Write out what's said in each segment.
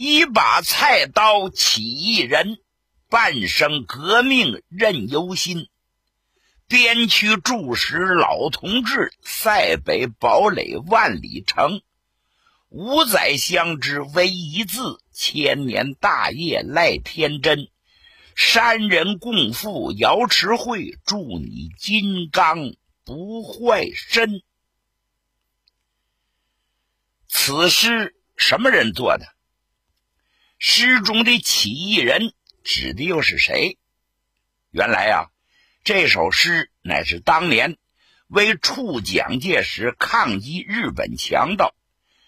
一把菜刀起义人，半生革命任由心。边区驻石老同志，塞北堡垒万里城。五载相知唯一字，千年大业赖天真。山人共赴瑶池会，祝你金刚不坏身。此诗什么人做的？诗中的起义人指的又是谁？原来啊，这首诗乃是当年为处蒋介石抗击日本强盗，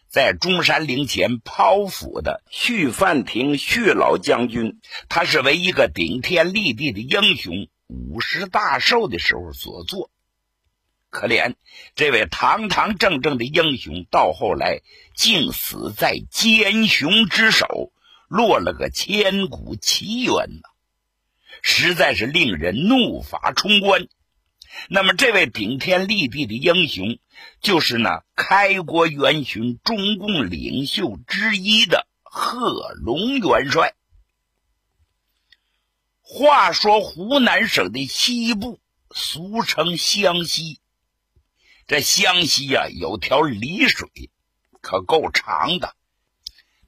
在中山陵前剖腹的徐范亭徐老将军，他是为一个顶天立地的英雄五十大寿的时候所作。可怜这位堂堂正正的英雄，到后来竟死在奸雄之手，落了个千古奇冤呐！实在是令人怒发冲冠。那么，这位顶天立地的英雄，就是那开国元勋、中共领袖之一的贺龙元帅。话说，湖南省的西部，俗称湘西。这湘西呀，有条漓水，可够长的。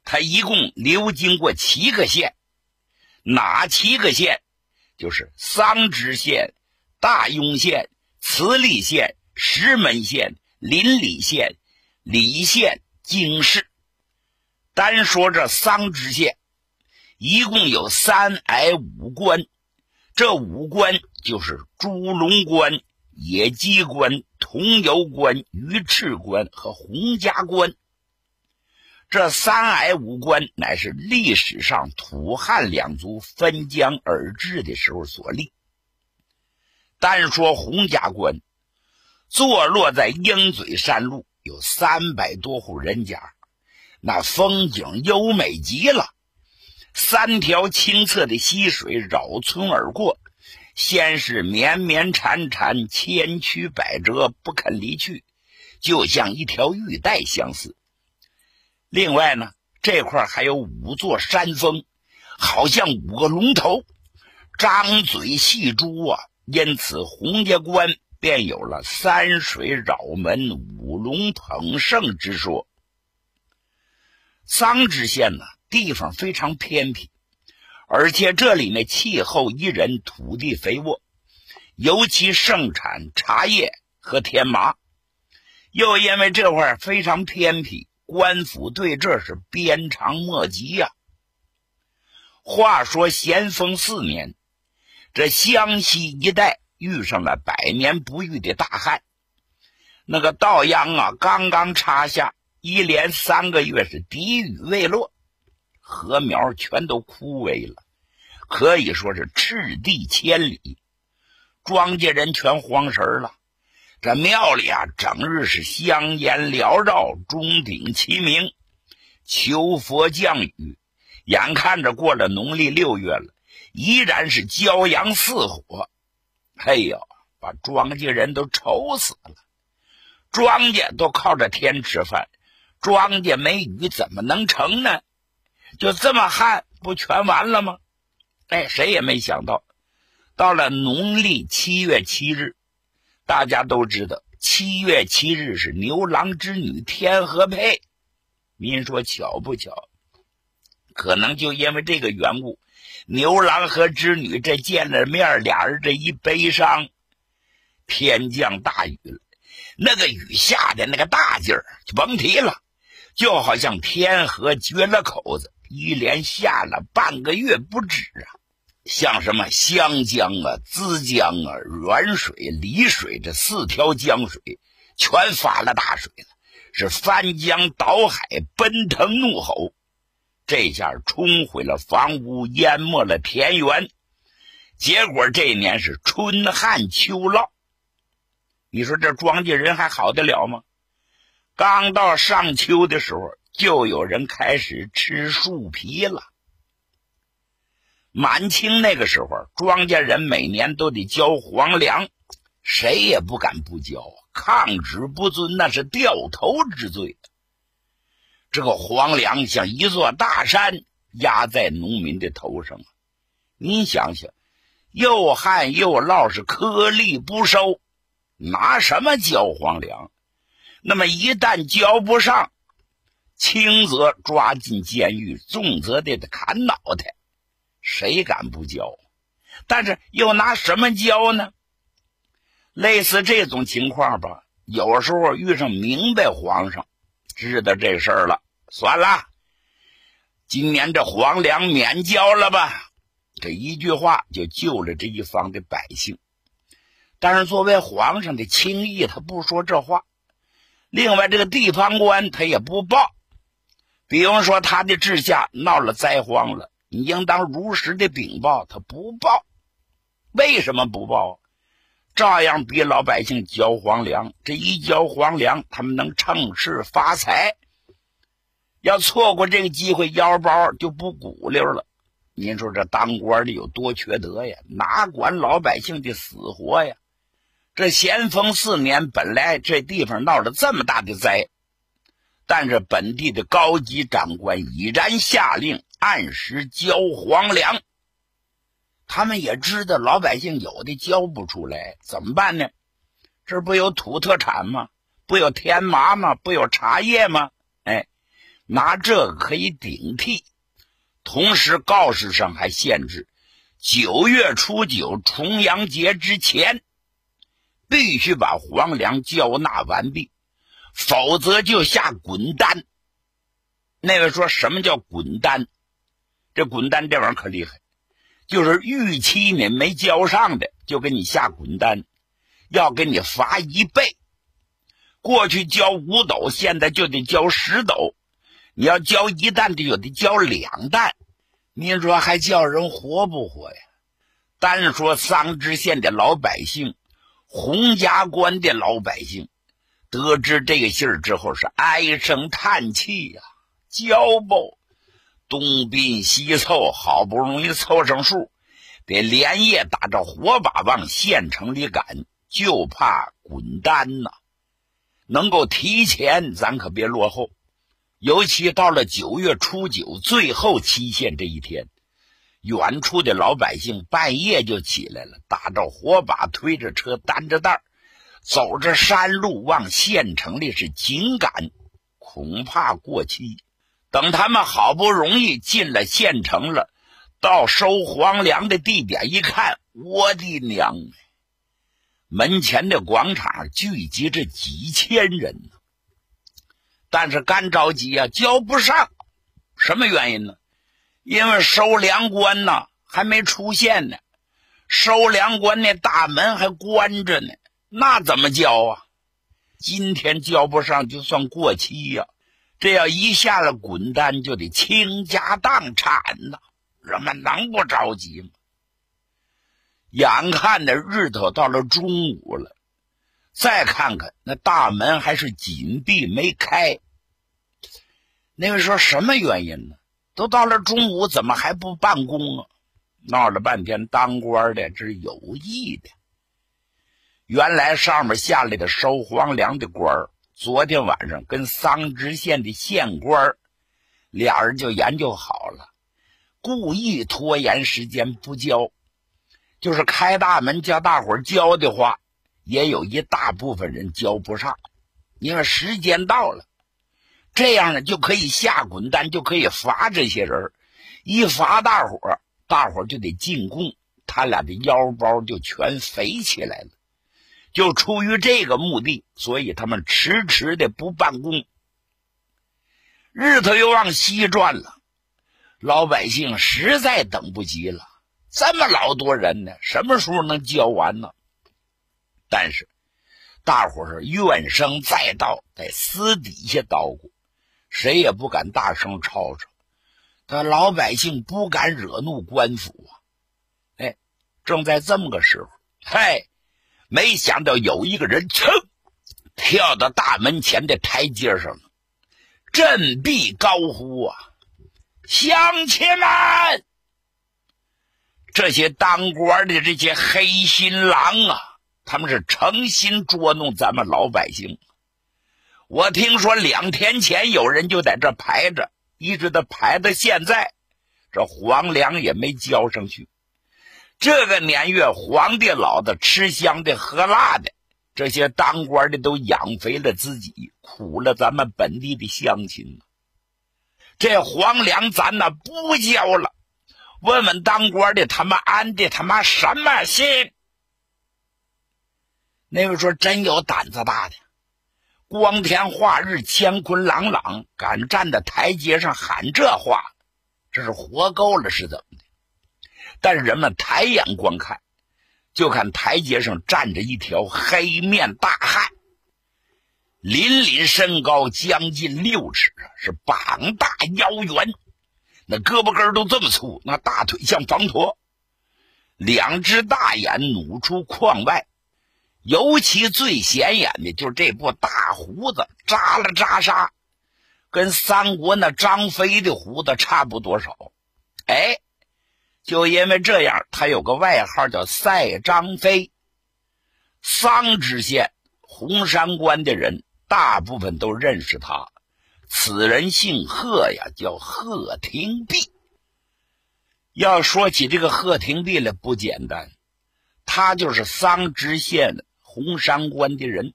他一共流经过七个县，哪七个县？就是桑植县、大庸县、慈利县、石门县、临澧县、澧县、京市。单说这桑植县，一共有三挨五关，这五关就是猪龙关。野鸡关、桐油关、鱼翅关和洪家关，这三矮五关乃是历史上土汉两族分疆而治的时候所立。单说洪家关，坐落在鹰嘴山路，有三百多户人家，那风景优美极了。三条清澈的溪水绕村而过。先是绵绵缠缠，千曲百折，不肯离去，就像一条玉带相似。另外呢，这块还有五座山峰，好像五个龙头，张嘴戏珠啊。因此，洪家关便有了“三水绕门，五龙捧圣”之说。桑植县呢，地方非常偏僻。而且这里呢，气候宜人，土地肥沃，尤其盛产茶叶和天麻。又因为这块非常偏僻，官府对这是鞭长莫及呀。话说咸丰四年，这湘西一带遇上了百年不遇的大旱，那个稻秧啊，刚刚插下，一连三个月是滴雨未落。禾苗全都枯萎了，可以说是赤地千里，庄稼人全慌神了。这庙里啊，整日是香烟缭绕，钟鼎齐鸣，求佛降雨。眼看着过了农历六月了，依然是骄阳似火。哎呦，把庄稼人都愁死了。庄稼都靠着天吃饭，庄稼没雨怎么能成呢？就这么旱，不全完了吗？哎，谁也没想到，到了农历七月七日，大家都知道，七月七日是牛郎织女天河配。您说巧不巧？可能就因为这个缘故，牛郎和织女这见了面，俩人这一悲伤，天降大雨了。那个雨下的那个大劲儿，就甭提了，就好像天河决了口子。一连下了半个月不止啊，像什么湘江啊、资江啊、沅水、澧水这四条江水，全发了大水了，是翻江倒海，奔腾怒吼。这下冲毁了房屋，淹没了田园。结果这一年是春旱秋涝，你说这庄稼人还好得了吗？刚到上秋的时候，就有人开始吃树皮了。满清那个时候，庄稼人每年都得交黄粮，谁也不敢不交，抗旨不遵那是掉头之罪。这个黄粮像一座大山压在农民的头上，您想想，又旱又涝，是颗粒不收，拿什么交黄粮？那么一旦交不上，轻则抓进监狱，重则得砍脑袋。谁敢不交？但是又拿什么交呢？类似这种情况吧，有时候遇上明白皇上知道这事儿了，算了，今年这皇粮免交了吧。这一句话就救了这一方的百姓。但是作为皇上的轻易，他不说这话。另外，这个地方官他也不报。比方说，他的治下闹了灾荒了。你应当如实的禀报，他不报，为什么不报？照样逼老百姓交黄粮，这一交黄粮，他们能趁势发财。要错过这个机会，腰包就不鼓溜了。您说这当官的有多缺德呀？哪管老百姓的死活呀？这咸丰四年，本来这地方闹了这么大的灾，但是本地的高级长官已然下令。按时交黄粮，他们也知道老百姓有的交不出来，怎么办呢？这不有土特产吗？不有天麻吗？不有茶叶吗？哎，拿这个可以顶替。同时，告示上还限制：九月初九重阳节之前，必须把黄粮交纳完毕，否则就下滚单。那位说什么叫滚单？这滚单这玩意儿可厉害，就是逾期呢没交上的，就给你下滚单，要给你罚一倍。过去交五斗，现在就得交十斗。你要交一担的，就得交两担。您说还叫人活不活呀？单说桑植县的老百姓，洪家关的老百姓，得知这个信儿之后是唉声叹气呀，交不？东拼西凑，好不容易凑上数，得连夜打着火把往县城里赶，就怕滚单呐。能够提前，咱可别落后。尤其到了九月初九最后期限这一天，远处的老百姓半夜就起来了，打着火把，推着车，担着担走着山路往县城里是紧赶，恐怕过期。等他们好不容易进了县城了，到收黄粮的地点一看，我的娘！门前的广场聚集着几千人。但是干着急啊，交不上。什么原因呢？因为收粮官呢还没出现呢，收粮官那大门还关着呢。那怎么交啊？今天交不上，就算过期呀。这要一下了滚单，就得倾家荡产呐！人们能不着急吗？眼看着日头到了中午了，再看看那大门还是紧闭没开。那位说什么原因呢？都到了中午，怎么还不办公啊？闹了半天，当官的这是有意的。原来上面下来的收黄粮的官儿。昨天晚上跟桑植县的县官俩人就研究好了，故意拖延时间不交，就是开大门叫大伙交的话，也有一大部分人交不上，因为时间到了，这样呢就可以下滚单，就可以罚这些人，一罚大伙大伙就得进贡，他俩的腰包就全肥起来了。就出于这个目的，所以他们迟迟的不办公。日头又往西转了，老百姓实在等不及了。这么老多人呢，什么时候能交完呢？但是，大伙是怨声载道，在私底下捣鼓，谁也不敢大声吵吵。他老百姓不敢惹怒官府啊。哎，正在这么个时候，嗨，没想到有一个人噌跳到大门前的台阶上了，振臂高呼啊：“乡亲们！”这些当官的这些黑心狼啊，他们是诚心捉弄咱们老百姓。我听说两天前有人就在这排着，一直都排到现在，这皇粮也没交上去。这个年月，皇帝老子吃香的喝辣的，这些当官的都养肥了自己，苦了咱们本地的乡亲。这皇粮咱那不交了。问问当官的，他妈安的他妈什么心？那位说真有胆子大的，光天化日，乾坤朗朗，敢站在台阶上喊这话，这是活够了是怎么的？但是人们抬眼观看，就看台阶上站着一条黑面大汉，凛凛身高将近六尺，是膀大腰圆。那胳膊根都这么粗，那大腿像房驼，两只大眼努出眶外，尤其最显眼的就是这部大胡子扎了扎沙，跟三国那张飞的胡子差不多少。哎，就因为这样，他有个外号叫赛张飞。桑知县红山关的人大部分都认识他。此人姓贺呀，叫贺廷弼。要说起这个贺廷弼来，不简单，他就是桑植县红山关的人。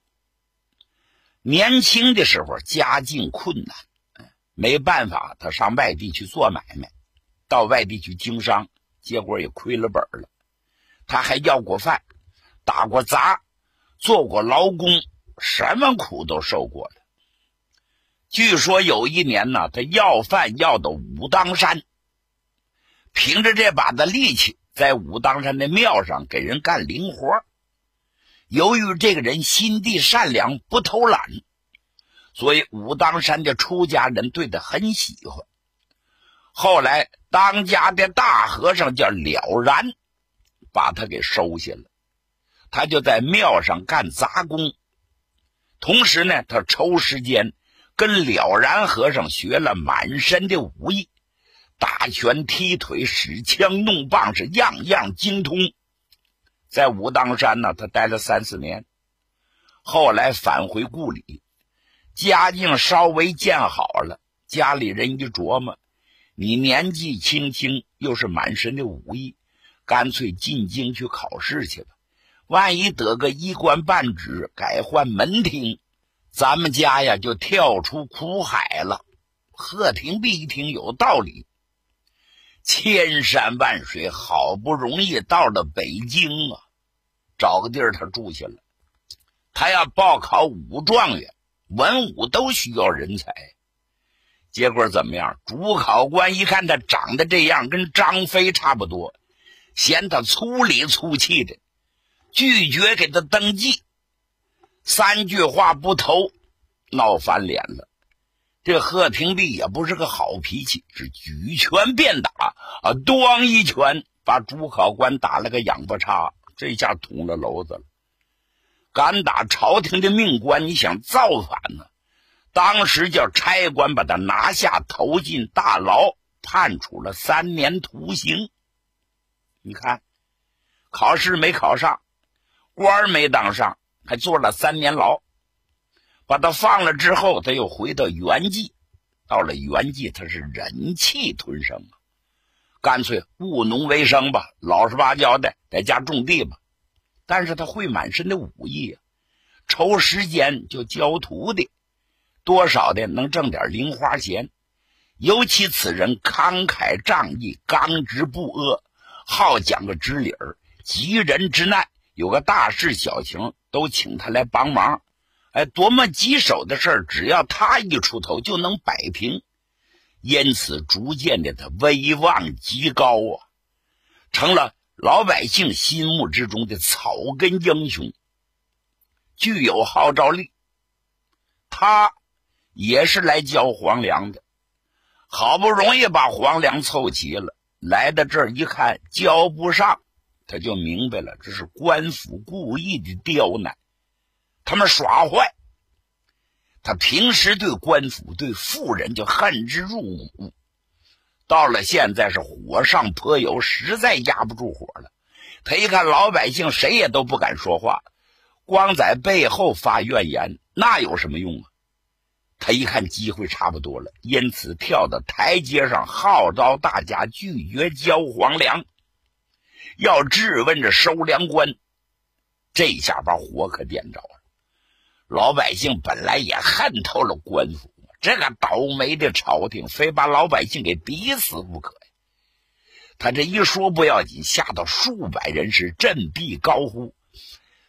年轻的时候家境困难，没办法，他上外地去做买卖，到外地去经商，结果也亏了本了。他还要过饭，打过杂，做过劳工，什么苦都受过了。据说有一年呢，他要饭要到武当山，凭着这把子力气，在武当山的庙上给人干零活。由于这个人心地善良，不偷懒，所以武当山的出家人对他很喜欢。后来当家的大和尚叫了然，把他给收下了，他就在庙上干杂工，同时呢，他抽时间。跟了然和尚学了满身的武艺，打拳、踢腿、使枪、弄棒，是样样精通。在武当山呢，他待了三四年，后来返回故里，家境稍微建好了。家里人一琢磨，你年纪轻轻，又是满身的武艺，干脆进京去考试去吧。万一得个一官半职，改换门庭。咱们家呀，就跳出苦海了。贺廷弼一听有道理，千山万水，好不容易到了北京啊，找个地儿他住下了。他要报考武状元，文武都需要人才。结果怎么样？主考官一看他长得这样，跟张飞差不多，嫌他粗里粗气的，拒绝给他登记。三句话不投，闹翻脸了。这贺廷弼也不是个好脾气，是举拳便打啊！咣一拳把主考官打了个仰巴叉，这下捅了娄子了。敢打朝廷的命官，你想造反呢？当时叫差官把他拿下，投进大牢，判处了三年徒刑。你看，考试没考上，官没当上。还坐了三年牢，把他放了之后，他又回到原籍。到了原籍，他是忍气吞声啊，干脆务农为生吧，老实巴交的在家种地吧。但是他会满身的武艺啊，抽时间就教徒弟，多少的能挣点零花钱。尤其此人慷慨仗义，刚直不阿，好讲个直理儿，急人之难。有个大事小情都请他来帮忙，哎，多么棘手的事儿，只要他一出头就能摆平，因此逐渐的他威望极高啊，成了老百姓心目之中的草根英雄，具有号召力。他也是来交皇粮的，好不容易把黄粮凑齐了，来到这儿一看交不上，他就明白了，这是官府故意的刁难，他们耍坏。他平时对官府、对富人就恨之入骨，到了现在是火上泼油，实在压不住火了。他一看老百姓谁也都不敢说话，光在背后发怨言，那有什么用啊？他一看机会差不多了，因此跳到台阶上号召大家拒绝交皇粮，要质问这收粮官。这下把火可点着了。老百姓本来也恨透了官府，这个倒霉的朝廷非把老百姓给逼死不可呀！他这一说不要紧，吓得数百人是振臂高呼：“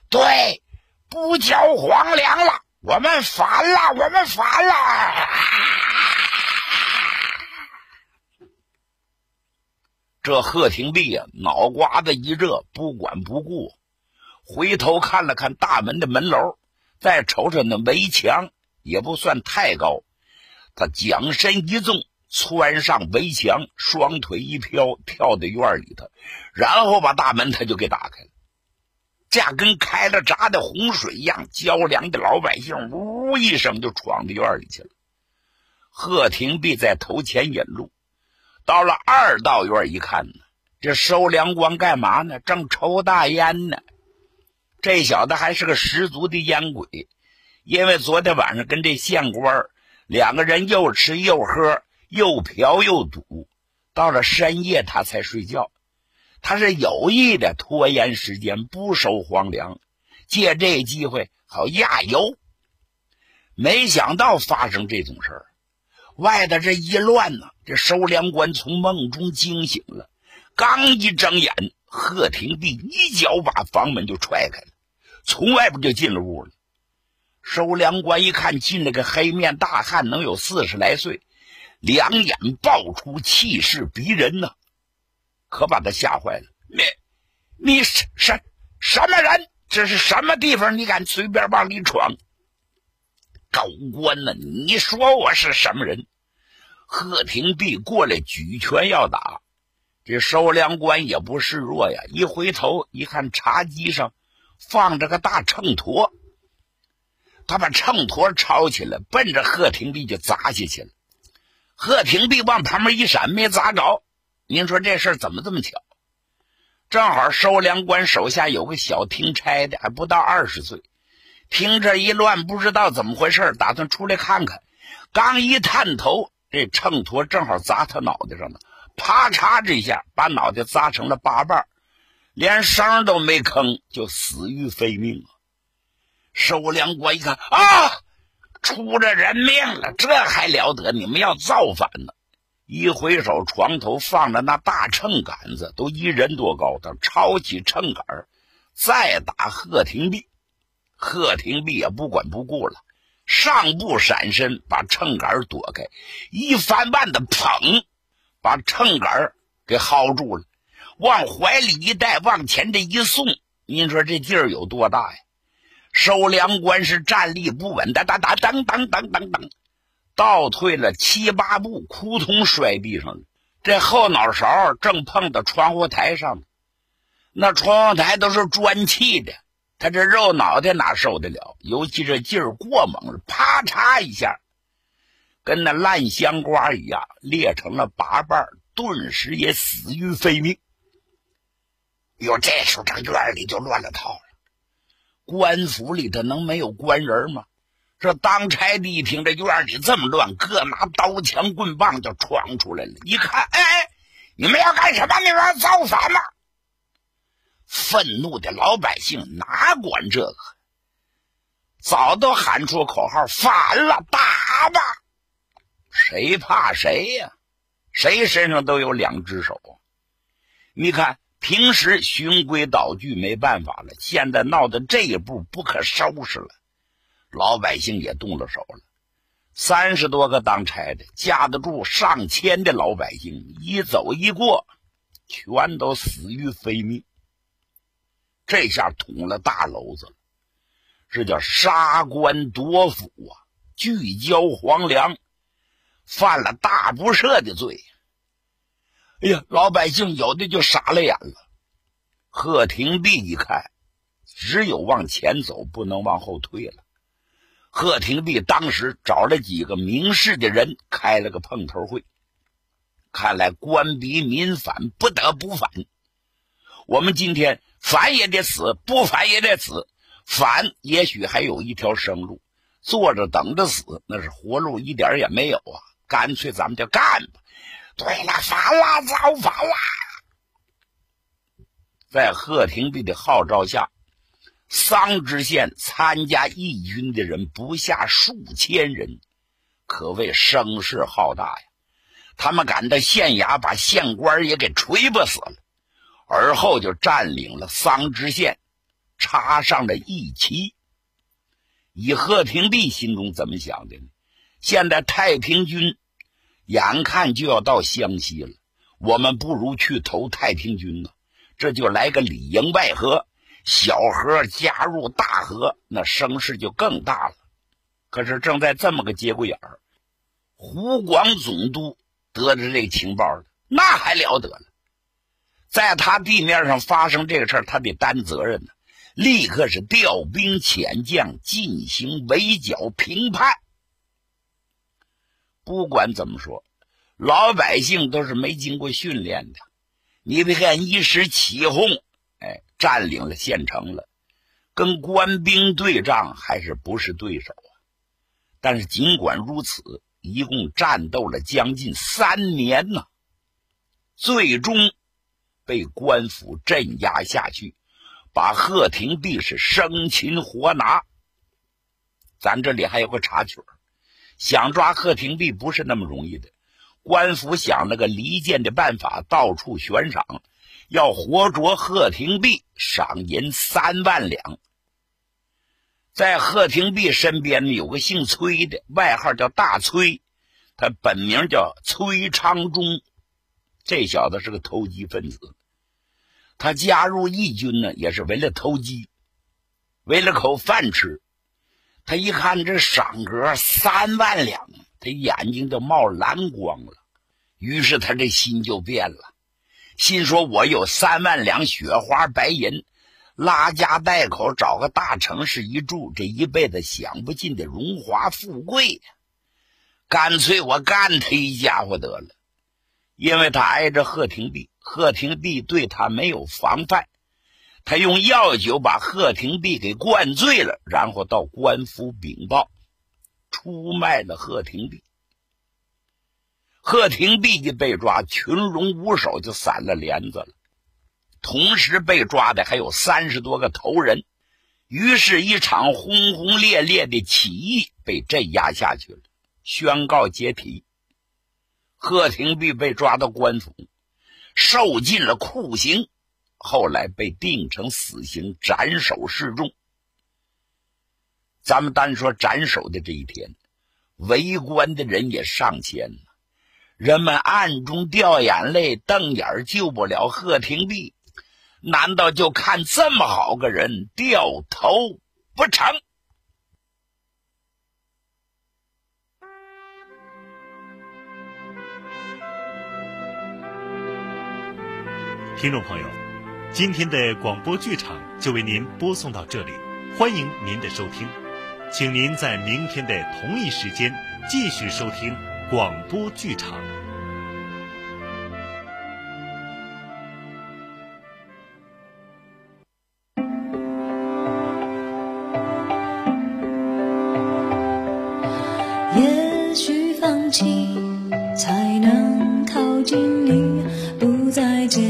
对，不交皇粮了，我们反了，我们反了！”这贺廷弼呀，脑瓜子一热，不管不顾，回头看了看大门的门楼。再瞅瞅那围墙，也不算太高。他将身一纵，窜上围墙，双腿一飘，跳到院里头，然后把大门他就给打开了。这样跟开了闸的洪水一样，交粮的老百姓呜一声就闯到院里去了。贺廷弼在头前引路，到了二道院一看呢，这收粮官干嘛呢？正抽大烟呢。这小子还是个十足的烟鬼，因为昨天晚上跟这县官两个人又吃又喝，又嫖又赌，到了深夜他才睡觉。他是有意的拖延时间，不收皇粮，借这机会好压油。没想到发生这种事儿，外头这一乱呢，这收粮官从梦中惊醒了，刚一睁眼。贺廷弼一脚把房门就踹开了，从外边就进了屋了。收粮官一看进来个黑面大汉，能有四十来岁，两眼爆出，气势逼人呐，可把他吓坏了。你，你是什什么人？这是什么地方？你敢随便往里闯？狗官呢？你说我是什么人？贺廷弼过来举拳要打。这收粮官也不示弱呀，一回头一看，茶几上放着个大秤砣，他把秤砣抄起来，奔着贺廷弼就砸下去了。贺廷弼往旁边一闪，没砸着。您说这事怎么这么巧？正好收粮官手下有个小听差的，还不到二十岁，听这一乱，不知道怎么回事，打算出来看看。刚一探头，这秤砣正好砸他脑袋上了。啪嚓！这一下把脑袋砸成了八瓣，连声都没吭，就死于非命了。收粮官一看啊，出着人命了，这还了得！你们要造反呢！一回首，床头放着那大秤杆子，都一人多高。他抄起秤杆再打贺廷弼。贺廷弼也不管不顾了，上步闪身，把秤杆躲开，一翻腕子，捧！把秤杆给薅住了，往怀里一带，往前这一送，您说这劲儿有多大呀？收粮官是站立不稳，哒哒哒，当当当当当，倒退了七八步，扑通摔地上了。这后脑勺正碰到窗户台上，那窗户台都是砖砌的，他这肉脑袋哪受得了？尤其这劲儿过猛了，啪嚓一下。跟那烂香瓜一样裂成了八瓣，顿时也死于非命。哟，这时候这院里就乱了套了。官府里头能没有官人吗？这当差的一听这院里这么乱，各拿刀枪棍棒就闯出来了。一看，哎，你们要干什么？你们要造反吗？愤怒的老百姓哪管这个，早都喊出口号：反了，打吧！谁怕谁呀？谁身上都有两只手啊。你看，平时循规蹈矩没办法了，现在闹到这一步不可收拾了，老百姓也动了手了。三十多个当差的，架得住上千的老百姓，一走一过，全都死于非命。这下捅了大娄子了，这叫杀官夺府啊！聚焦黄粮。犯了大不赦的罪。哎呀，老百姓有的就傻了眼了。贺廷弼一看，只有往前走，不能往后退了。贺廷弼当时找了几个明事的人，开了个碰头会。看来官逼民反，不得不反。我们今天反也得死，不反也得死。反也许还有一条生路，坐着等着死，那是活路一点也没有啊！干脆咱们就干吧。对了，反了，造反了！在贺廷弼的号召下，桑植县参加义军的人不下数千人，可谓声势浩大呀。他们赶到县衙，把县官也给锤巴死了，而后就占领了桑植县，插上了义旗。以贺廷弼心中怎么想的呢？现在太平军眼看就要到湘西了，我们不如去投太平军呢。这就来个里应外合，小河加入大河，那声势就更大了。可是正在这么个节骨眼儿，湖广总督。得知这个情报了，那还了得了！在他地面上发生这个事儿，他得担责任呢。立刻是调兵遣将进行围剿平叛。不管怎么说，老百姓都是没经过训练的。你别看一时起哄，占领了县城了，跟官兵对仗还是不是对手啊？但是尽管如此。一共战斗了将近三年呢，最终被官府镇压下去，把贺廷弼是生擒活拿。咱这里还有个插曲想抓贺廷弼不是那么容易的。官府想了个离间的办法，到处悬赏，要活捉贺廷弼，赏银三万两。在贺廷弼身边呢，有个姓崔的，外号叫大崔，他本名叫崔昌忠。这小子是个投机分子，他加入义军呢，也是为了投机，为了口饭吃。他一看这赏格三万两，他眼睛都冒蓝光了。于是他这心就变了，心说：“我有三万两雪花白银。”拉家带口找个大城市一住，这一辈子享不尽的荣华富贵呀！干脆我干他一家伙得了，因为他挨着贺廷弼，贺廷弼对他没有防范，他用药酒把贺廷弼给灌醉了，然后到官府禀报，出卖了贺廷弼。贺廷弼一被抓，群龙无首，就散了帘子了。同时被抓的还有三十多个头人，于是，一场轰轰烈烈的起义被镇压下去了，宣告解体。贺廷弼被抓到官府，受尽了酷刑，后来被定成死刑，斩首示众。咱们单说斩首的这一天，围观的人也上千，人们暗中掉眼泪，瞪眼救不了贺廷弼。难道就看这么好个人掉头不成？听众朋友，今天的广播剧场就为您播送到这里，欢迎您的收听，请您在明天的同一时间继续收听广播剧场也许放弃才能靠近你，不再见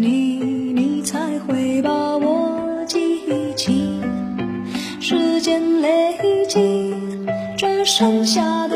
你，你才会把我记起，时间累积，只剩下。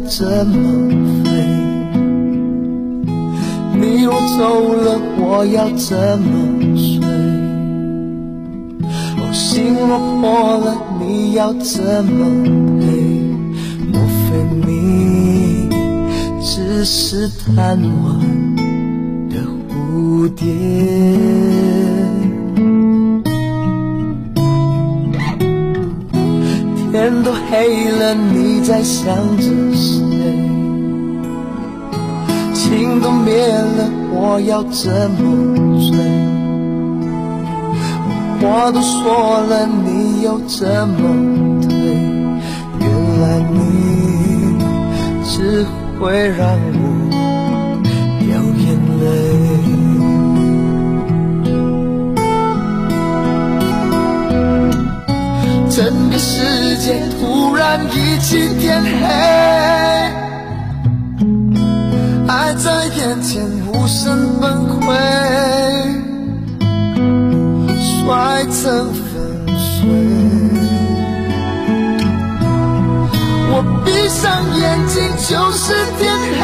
怎么飞？你若走了，我要怎么睡？哦，心若破了，你要怎么陪？莫非你只是贪玩的蝴蝶？天都黑了，你在想着谁？情都灭了，我要怎么追？话都说了，你又怎么退？原来你只会让我整个世界突然一起天黑，爱在眼前无声崩溃，摔成粉碎。我闭上眼睛就是天黑，